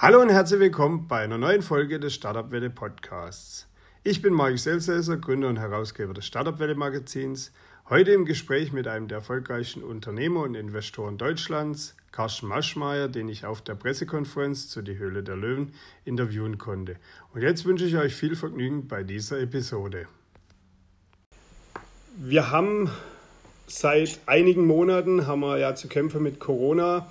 Hallo und herzlich willkommen bei einer neuen Folge des Startup Welle Podcasts. Ich bin Marc Selsäser, Gründer und Herausgeber des Startup Welle Magazins. Heute im Gespräch mit einem der erfolgreichen Unternehmer und Investoren Deutschlands, Carsten Maschmeyer, den ich auf der Pressekonferenz zu Die Höhle der Löwen interviewen konnte. Und jetzt wünsche ich euch viel Vergnügen bei dieser Episode. Wir haben seit einigen Monaten haben wir ja zu kämpfen mit Corona.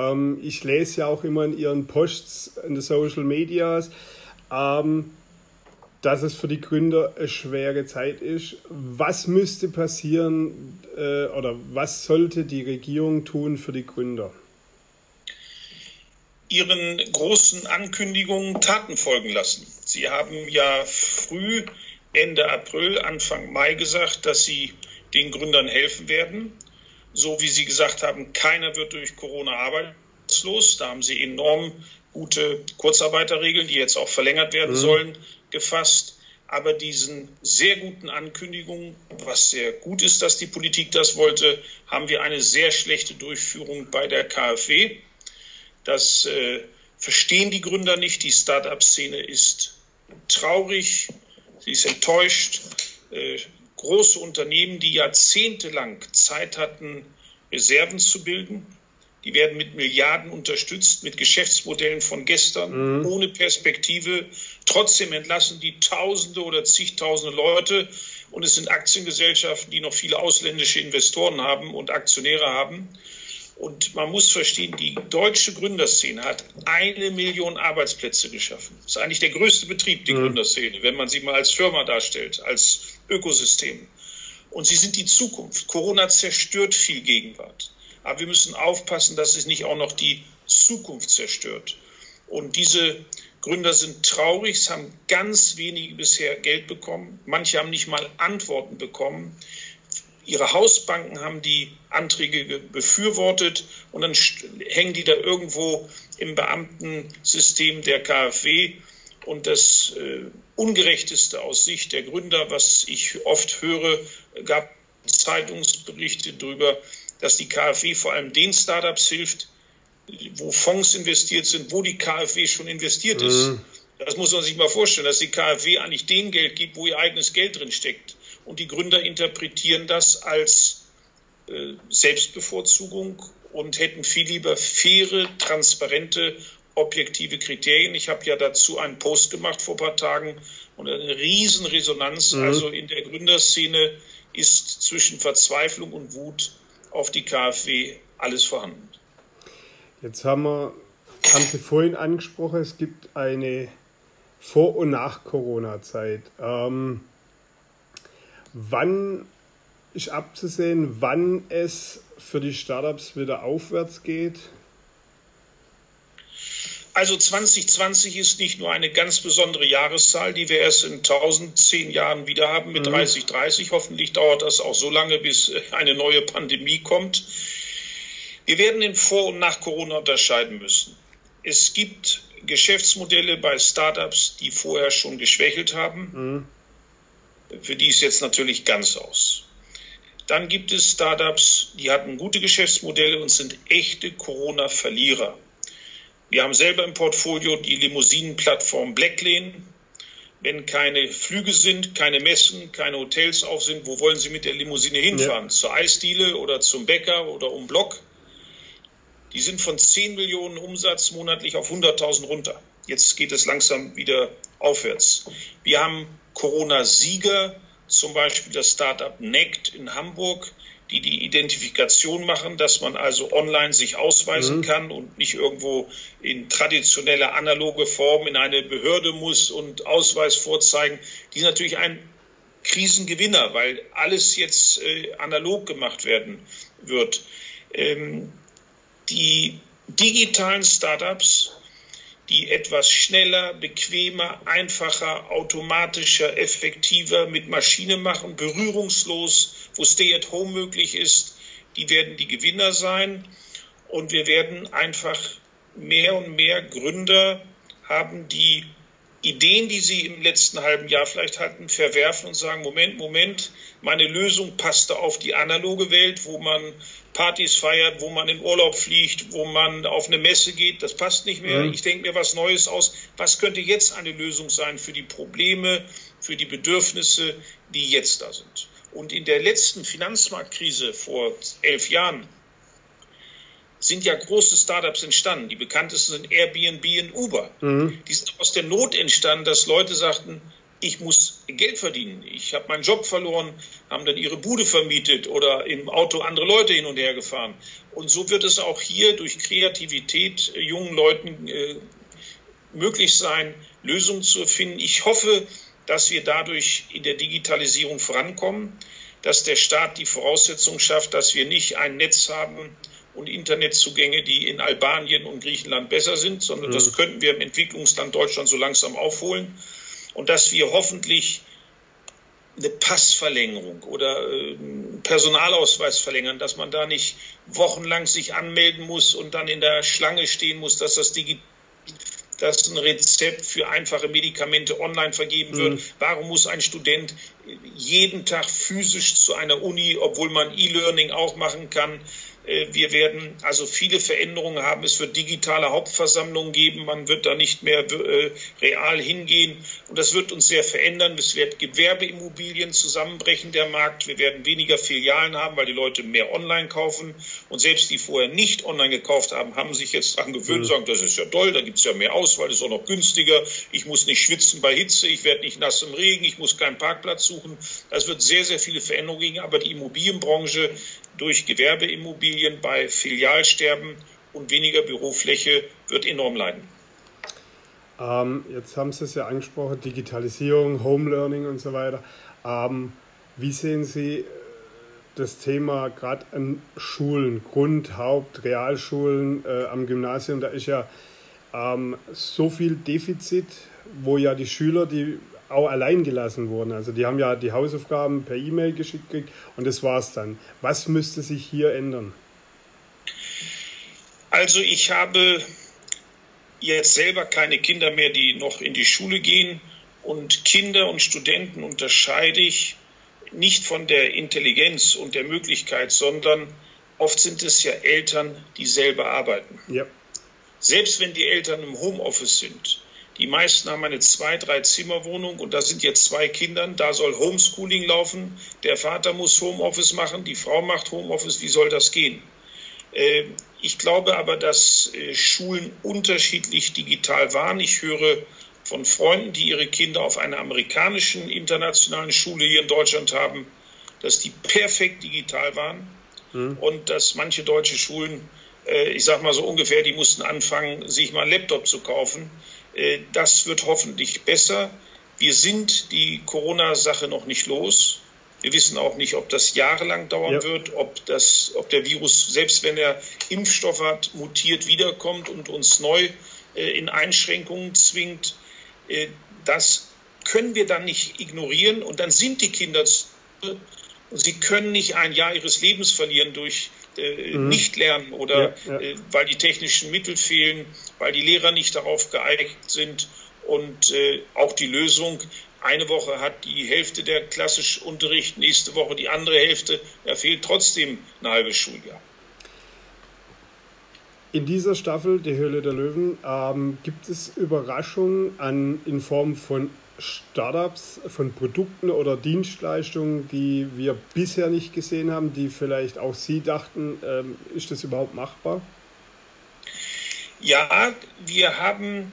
Ähm, ich lese ja auch immer in Ihren Posts in den Social Medias, ähm, dass es für die Gründer eine schwere Zeit ist. Was müsste passieren äh, oder was sollte die Regierung tun für die Gründer? Ihren großen Ankündigungen Taten folgen lassen. Sie haben ja früh Ende April, Anfang Mai gesagt, dass Sie den Gründern helfen werden so wie Sie gesagt haben, keiner wird durch Corona arbeitslos. Da haben Sie enorm gute Kurzarbeiterregeln, die jetzt auch verlängert werden mhm. sollen, gefasst. Aber diesen sehr guten Ankündigungen, was sehr gut ist, dass die Politik das wollte, haben wir eine sehr schlechte Durchführung bei der KfW. Das äh, verstehen die Gründer nicht. Die Start-up-Szene ist traurig, sie ist enttäuscht. Äh, große Unternehmen, die jahrzehntelang Zeit hatten, Reserven zu bilden. Die werden mit Milliarden unterstützt, mit Geschäftsmodellen von gestern, mhm. ohne Perspektive. Trotzdem entlassen die Tausende oder zigtausende Leute. Und es sind Aktiengesellschaften, die noch viele ausländische Investoren haben und Aktionäre haben. Und man muss verstehen, die deutsche Gründerszene hat eine Million Arbeitsplätze geschaffen. Das ist eigentlich der größte Betrieb, die mhm. Gründerszene, wenn man sie mal als Firma darstellt, als Ökosystem. Und sie sind die Zukunft. Corona zerstört viel Gegenwart. Aber wir müssen aufpassen, dass es nicht auch noch die Zukunft zerstört. Und diese Gründer sind traurig, es haben ganz wenige bisher Geld bekommen. Manche haben nicht mal Antworten bekommen. Ihre Hausbanken haben die Anträge befürwortet und dann hängen die da irgendwo im Beamtensystem der KfW. Und das äh, Ungerechteste aus Sicht der Gründer, was ich oft höre, gab Zeitungsberichte darüber, dass die KfW vor allem den Startups hilft, wo Fonds investiert sind, wo die KfW schon investiert ist. Mhm. Das muss man sich mal vorstellen, dass die KfW eigentlich den Geld gibt, wo ihr eigenes Geld drin steckt. Und die Gründer interpretieren das als äh, Selbstbevorzugung und hätten viel lieber faire, transparente, objektive Kriterien. Ich habe ja dazu einen Post gemacht vor ein paar Tagen und eine Riesenresonanz. Mhm. Also in der Gründerszene ist zwischen Verzweiflung und Wut auf die KfW alles vorhanden. Jetzt haben wir, haben Sie vorhin angesprochen, es gibt eine Vor- und Nach-Corona-Zeit. Ähm, Wann ist abzusehen, wann es für die Startups wieder aufwärts geht? Also 2020 ist nicht nur eine ganz besondere Jahreszahl, die wir erst in 1010 Jahren wieder haben mit mhm. 3030. Hoffentlich dauert das auch so lange, bis eine neue Pandemie kommt. Wir werden in Vor- und nach Corona unterscheiden müssen. Es gibt Geschäftsmodelle bei Startups, die vorher schon geschwächelt haben. Mhm für die ist jetzt natürlich ganz aus. Dann gibt es Startups, die hatten gute Geschäftsmodelle und sind echte Corona-Verlierer. Wir haben selber im Portfolio die Limousinenplattform Blacklane. Wenn keine Flüge sind, keine Messen, keine Hotels auf sind, wo wollen Sie mit der Limousine hinfahren? Ja. Zur Eisdiele oder zum Bäcker oder um Block? Die sind von 10 Millionen Umsatz monatlich auf 100.000 runter. Jetzt geht es langsam wieder aufwärts. Wir haben Corona-Sieger, zum Beispiel das Startup NECT in Hamburg, die die Identifikation machen, dass man also online sich ausweisen mhm. kann und nicht irgendwo in traditioneller analoge Form in eine Behörde muss und Ausweis vorzeigen. Die sind natürlich ein Krisengewinner, weil alles jetzt äh, analog gemacht werden wird. Ähm, die digitalen Startups die etwas schneller, bequemer, einfacher, automatischer, effektiver mit Maschine machen, berührungslos, wo Stay at Home möglich ist, die werden die Gewinner sein. Und wir werden einfach mehr und mehr Gründer haben, die Ideen, die sie im letzten halben Jahr vielleicht hatten, verwerfen und sagen, Moment, Moment, meine Lösung passte auf die analoge Welt, wo man Partys feiert, wo man in Urlaub fliegt, wo man auf eine Messe geht. Das passt nicht mehr. Mhm. Ich denke mir was Neues aus. Was könnte jetzt eine Lösung sein für die Probleme, für die Bedürfnisse, die jetzt da sind? Und in der letzten Finanzmarktkrise vor elf Jahren sind ja große Startups entstanden. Die bekanntesten sind Airbnb und Uber. Mhm. Die sind aus der Not entstanden, dass Leute sagten, ich muss Geld verdienen. Ich habe meinen Job verloren, haben dann ihre Bude vermietet oder im Auto andere Leute hin und her gefahren. Und so wird es auch hier durch Kreativität äh, jungen Leuten äh, möglich sein, Lösungen zu finden. Ich hoffe, dass wir dadurch in der Digitalisierung vorankommen, dass der Staat die Voraussetzung schafft, dass wir nicht ein Netz haben, und Internetzugänge, die in Albanien und Griechenland besser sind, sondern mhm. das könnten wir im Entwicklungsland Deutschland so langsam aufholen. Und dass wir hoffentlich eine Passverlängerung oder äh, Personalausweis verlängern, dass man da nicht wochenlang sich anmelden muss und dann in der Schlange stehen muss, dass das digital dass ein Rezept für einfache Medikamente online vergeben wird. Mhm. Warum muss ein Student jeden Tag physisch zu einer Uni, obwohl man E-Learning auch machen kann? Äh, wir werden also viele Veränderungen haben. Es wird digitale Hauptversammlungen geben. Man wird da nicht mehr äh, real hingehen. Und das wird uns sehr verändern. Es wird Gewerbeimmobilien zusammenbrechen, der Markt. Wir werden weniger Filialen haben, weil die Leute mehr online kaufen. Und selbst die vorher nicht online gekauft haben, haben sich jetzt daran gewöhnt, mhm. sagen, das ist ja toll, da gibt es ja mehr Auswahl, das ist auch noch günstiger. Ich muss nicht schwitzen bei Hitze, ich werde nicht nass im Regen, ich muss keinen Parkplatz suchen. Es wird sehr, sehr viele Veränderungen geben. Aber die Immobilienbranche durch Gewerbeimmobilien bei Filialsterben und weniger Bürofläche wird enorm leiden. Ähm, jetzt haben Sie es ja angesprochen, Digitalisierung, Home Learning und so weiter. Ähm, wie sehen Sie äh, das Thema gerade an Schulen, Grund-, Haupt-, Realschulen äh, am Gymnasium? Da ist ja ähm, so viel Defizit, wo ja die Schüler, die auch allein gelassen wurden. Also die haben ja die Hausaufgaben per E-Mail geschickt und das war's dann. Was müsste sich hier ändern? Also ich habe jetzt selber keine Kinder mehr, die noch in die Schule gehen und Kinder und Studenten unterscheide ich nicht von der Intelligenz und der Möglichkeit, sondern oft sind es ja Eltern, die selber arbeiten. Ja. Selbst wenn die Eltern im Homeoffice sind, die meisten haben eine zwei-, drei Zimmerwohnung und da sind jetzt zwei Kinder. Da soll Homeschooling laufen. Der Vater muss Homeoffice machen, die Frau macht Homeoffice. Wie soll das gehen? Äh, ich glaube aber, dass äh, Schulen unterschiedlich digital waren. Ich höre von Freunden, die ihre Kinder auf einer amerikanischen internationalen Schule hier in Deutschland haben, dass die perfekt digital waren mhm. und dass manche deutsche Schulen, äh, ich sage mal so ungefähr, die mussten anfangen, sich mal einen Laptop zu kaufen, das wird hoffentlich besser. Wir sind die Corona-Sache noch nicht los. Wir wissen auch nicht, ob das jahrelang dauern ja. wird, ob, das, ob der Virus, selbst wenn er Impfstoff hat, mutiert wiederkommt und uns neu äh, in Einschränkungen zwingt. Äh, das können wir dann nicht ignorieren und dann sind die Kinder, sie können nicht ein Jahr ihres Lebens verlieren durch äh, mhm. nicht lernen oder ja, ja. Äh, weil die technischen Mittel fehlen, weil die Lehrer nicht darauf geeignet sind und äh, auch die Lösung. Eine Woche hat die Hälfte der klassische Unterricht, nächste Woche die andere Hälfte. Da fehlt trotzdem ein halbes Schuljahr. In dieser Staffel, die Höhle der Löwen, ähm, gibt es Überraschungen an, in Form von Startups, von Produkten oder Dienstleistungen, die wir bisher nicht gesehen haben, die vielleicht auch Sie dachten, ähm, ist das überhaupt machbar? Ja, wir haben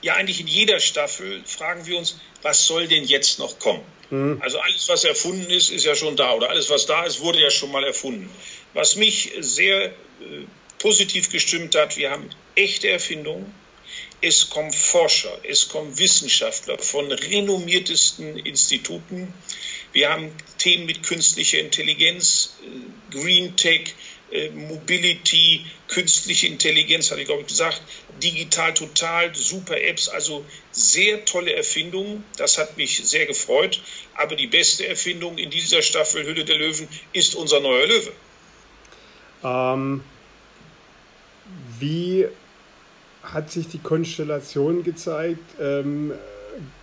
ja eigentlich in jeder Staffel fragen wir uns, was soll denn jetzt noch kommen? Mhm. Also alles, was erfunden ist, ist ja schon da oder alles, was da ist, wurde ja schon mal erfunden. Was mich sehr äh, positiv gestimmt hat, wir haben echte Erfindungen, es kommen Forscher, es kommen Wissenschaftler von renommiertesten Instituten. Wir haben Themen mit künstlicher Intelligenz, äh, Green Tech, äh, Mobility, künstliche Intelligenz, hatte ich glaube ich gesagt, digital total, super Apps, also sehr tolle Erfindungen. Das hat mich sehr gefreut. Aber die beste Erfindung in dieser Staffel Hülle der Löwen ist unser neuer Löwe. Ähm, wie hat sich die Konstellation gezeigt. Ähm,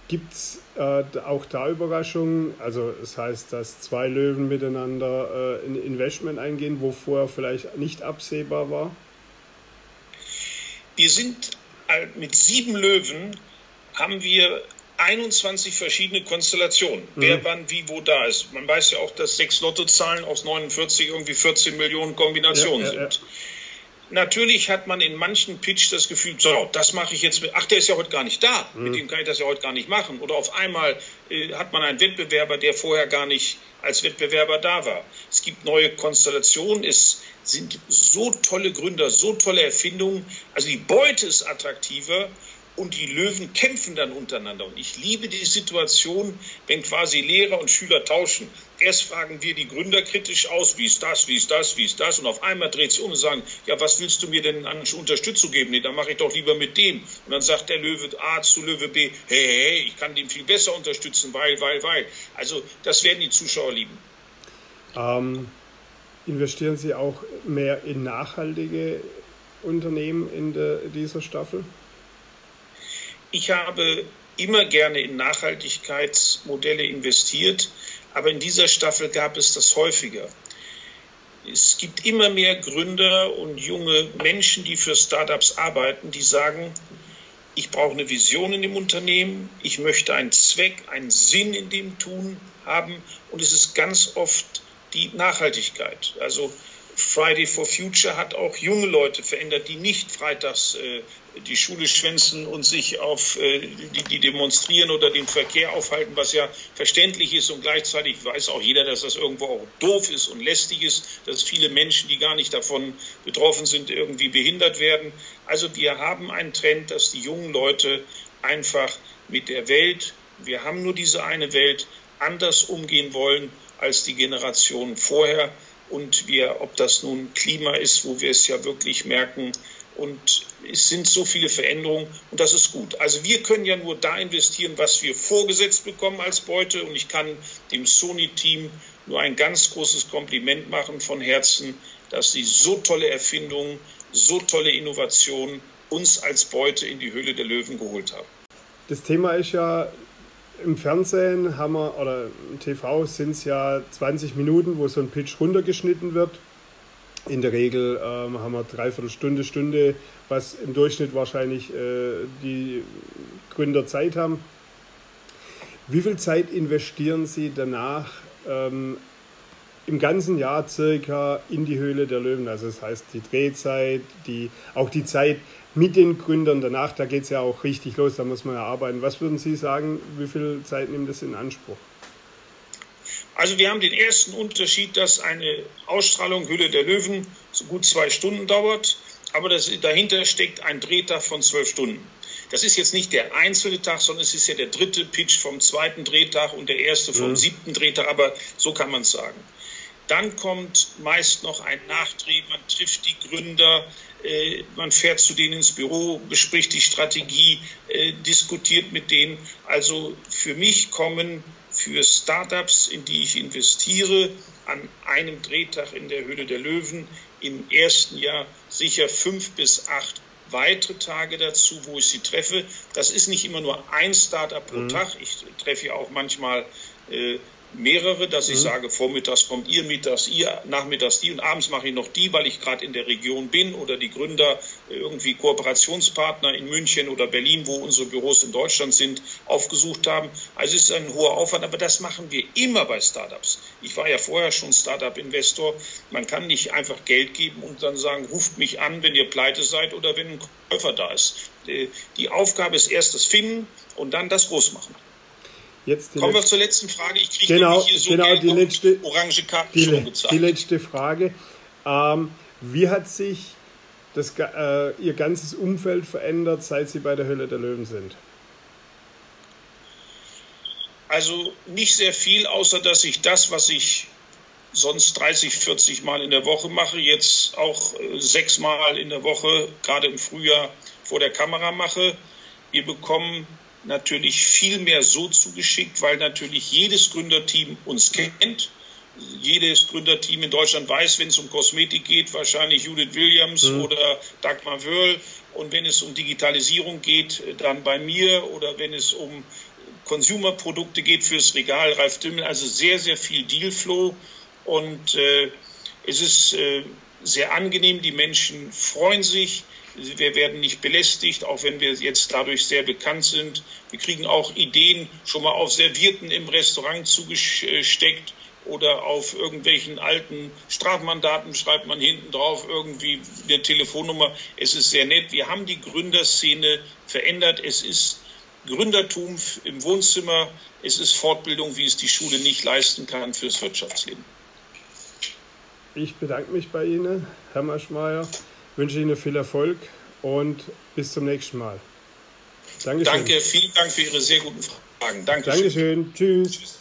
Gibt es äh, auch da Überraschungen? Also das heißt, dass zwei Löwen miteinander äh, ein Investment eingehen, wo vorher vielleicht nicht absehbar war? Wir sind mit sieben Löwen haben wir 21 verschiedene Konstellationen, mhm. wer wann wie wo da ist. Man weiß ja auch, dass sechs Lottozahlen aus 49 irgendwie 14 Millionen Kombinationen ja, ja, sind. Ja. Natürlich hat man in manchen Pitch das Gefühl, so, das mache ich jetzt mit, ach, der ist ja heute gar nicht da, mhm. mit dem kann ich das ja heute gar nicht machen. Oder auf einmal äh, hat man einen Wettbewerber, der vorher gar nicht als Wettbewerber da war. Es gibt neue Konstellationen, es sind so tolle Gründer, so tolle Erfindungen. Also die Beute ist attraktiver und die Löwen kämpfen dann untereinander. Und ich liebe die Situation, wenn quasi Lehrer und Schüler tauschen. Erst fragen wir die Gründer kritisch aus, wie ist das, wie ist das, wie ist das. Und auf einmal dreht sie um und sagen, ja, was willst du mir denn an Unterstützung geben? Nee, dann mache ich doch lieber mit dem. Und dann sagt der Löwe A zu Löwe B, hey, hey, ich kann den viel besser unterstützen, weil, weil, weil. Also das werden die Zuschauer lieben. Ähm, investieren Sie auch mehr in nachhaltige Unternehmen in der, dieser Staffel? Ich habe immer gerne in Nachhaltigkeitsmodelle investiert, aber in dieser Staffel gab es das häufiger. Es gibt immer mehr Gründer und junge Menschen, die für Startups arbeiten, die sagen, ich brauche eine Vision in dem Unternehmen, ich möchte einen Zweck, einen Sinn in dem Tun haben und es ist ganz oft die Nachhaltigkeit. Also Friday for Future hat auch junge Leute verändert, die nicht freitags äh, die Schule schwänzen und sich auf äh, die, die, demonstrieren oder den Verkehr aufhalten, was ja verständlich ist und gleichzeitig weiß auch jeder, dass das irgendwo auch doof ist und lästig ist, dass viele Menschen, die gar nicht davon betroffen sind, irgendwie behindert werden. Also wir haben einen Trend, dass die jungen Leute einfach mit der Welt, wir haben nur diese eine Welt, anders umgehen wollen als die Generationen vorher. Und wir, ob das nun Klima ist, wo wir es ja wirklich merken, und es sind so viele Veränderungen und das ist gut. Also wir können ja nur da investieren, was wir vorgesetzt bekommen als Beute und ich kann dem Sony-Team nur ein ganz großes Kompliment machen von Herzen, dass sie so tolle Erfindungen, so tolle Innovationen uns als Beute in die Höhle der Löwen geholt haben. Das Thema ist ja im Fernsehen haben wir, oder im TV sind es ja 20 Minuten, wo so ein Pitch runtergeschnitten wird. In der Regel ähm, haben wir dreiviertel Stunde, Stunde, was im Durchschnitt wahrscheinlich äh, die Gründer Zeit haben. Wie viel Zeit investieren Sie danach ähm, im ganzen Jahr circa in die Höhle der Löwen? Also das heißt die Drehzeit, die, auch die Zeit mit den Gründern danach, da geht es ja auch richtig los, da muss man ja arbeiten. Was würden Sie sagen, wie viel Zeit nimmt das in Anspruch? Also wir haben den ersten Unterschied, dass eine Ausstrahlung Hülle der Löwen so gut zwei Stunden dauert, aber das, dahinter steckt ein Drehtag von zwölf Stunden. Das ist jetzt nicht der einzelne Tag, sondern es ist ja der dritte Pitch vom zweiten Drehtag und der erste vom mhm. siebten Drehtag, aber so kann man es sagen. Dann kommt meist noch ein Nachdreh, man trifft die Gründer, äh, man fährt zu denen ins Büro, bespricht die Strategie, äh, diskutiert mit denen. Also für mich kommen für Startups, in die ich investiere, an einem Drehtag in der Höhle der Löwen im ersten Jahr sicher fünf bis acht weitere Tage dazu, wo ich sie treffe. Das ist nicht immer nur ein Startup pro mhm. Tag. Ich treffe ja auch manchmal äh, mehrere, dass ich mhm. sage, vormittags kommt ihr, mittags ihr, nachmittags die und abends mache ich noch die, weil ich gerade in der Region bin oder die Gründer irgendwie Kooperationspartner in München oder Berlin, wo unsere Büros in Deutschland sind, aufgesucht haben. Also es ist ein hoher Aufwand, aber das machen wir immer bei Startups. Ich war ja vorher schon Startup-Investor. Man kann nicht einfach Geld geben und dann sagen, ruft mich an, wenn ihr pleite seid oder wenn ein Käufer da ist. Äh, die Aufgabe ist erst das Finden und dann das Großmachen. Jetzt Kommen wir zur letzten Frage. Ich kriege genau, hier so genau die letzte, orange Karten die, schon gezeigt. Die letzte Frage. Ähm, wie hat sich das, äh, Ihr ganzes Umfeld verändert, seit Sie bei der Hölle der Löwen sind? Also nicht sehr viel, außer dass ich das, was ich sonst 30, 40 Mal in der Woche mache, jetzt auch äh, sechs Mal in der Woche, gerade im Frühjahr, vor der Kamera mache. Wir bekommen natürlich viel mehr so zugeschickt, weil natürlich jedes Gründerteam uns kennt. Jedes Gründerteam in Deutschland weiß, wenn es um Kosmetik geht, wahrscheinlich Judith Williams mhm. oder Dagmar Wörl. Und wenn es um Digitalisierung geht, dann bei mir. Oder wenn es um Consumer-Produkte geht fürs Regal, Ralf Dümmel, also sehr, sehr viel Dealflow und äh, es ist äh, sehr angenehm, die Menschen freuen sich, wir werden nicht belästigt, auch wenn wir jetzt dadurch sehr bekannt sind. Wir kriegen auch Ideen schon mal auf Servierten im Restaurant zugesteckt oder auf irgendwelchen alten Strafmandaten schreibt man hinten drauf irgendwie eine Telefonnummer. Es ist sehr nett. Wir haben die Gründerszene verändert. Es ist Gründertum im Wohnzimmer. Es ist Fortbildung, wie es die Schule nicht leisten kann fürs Wirtschaftsleben. Ich bedanke mich bei Ihnen, Herr Maschmeyer, wünsche Ihnen viel Erfolg und bis zum nächsten Mal. Dankeschön. Danke, vielen Dank für Ihre sehr guten Fragen. Dankeschön. Dankeschön. Tschüss. Tschüss.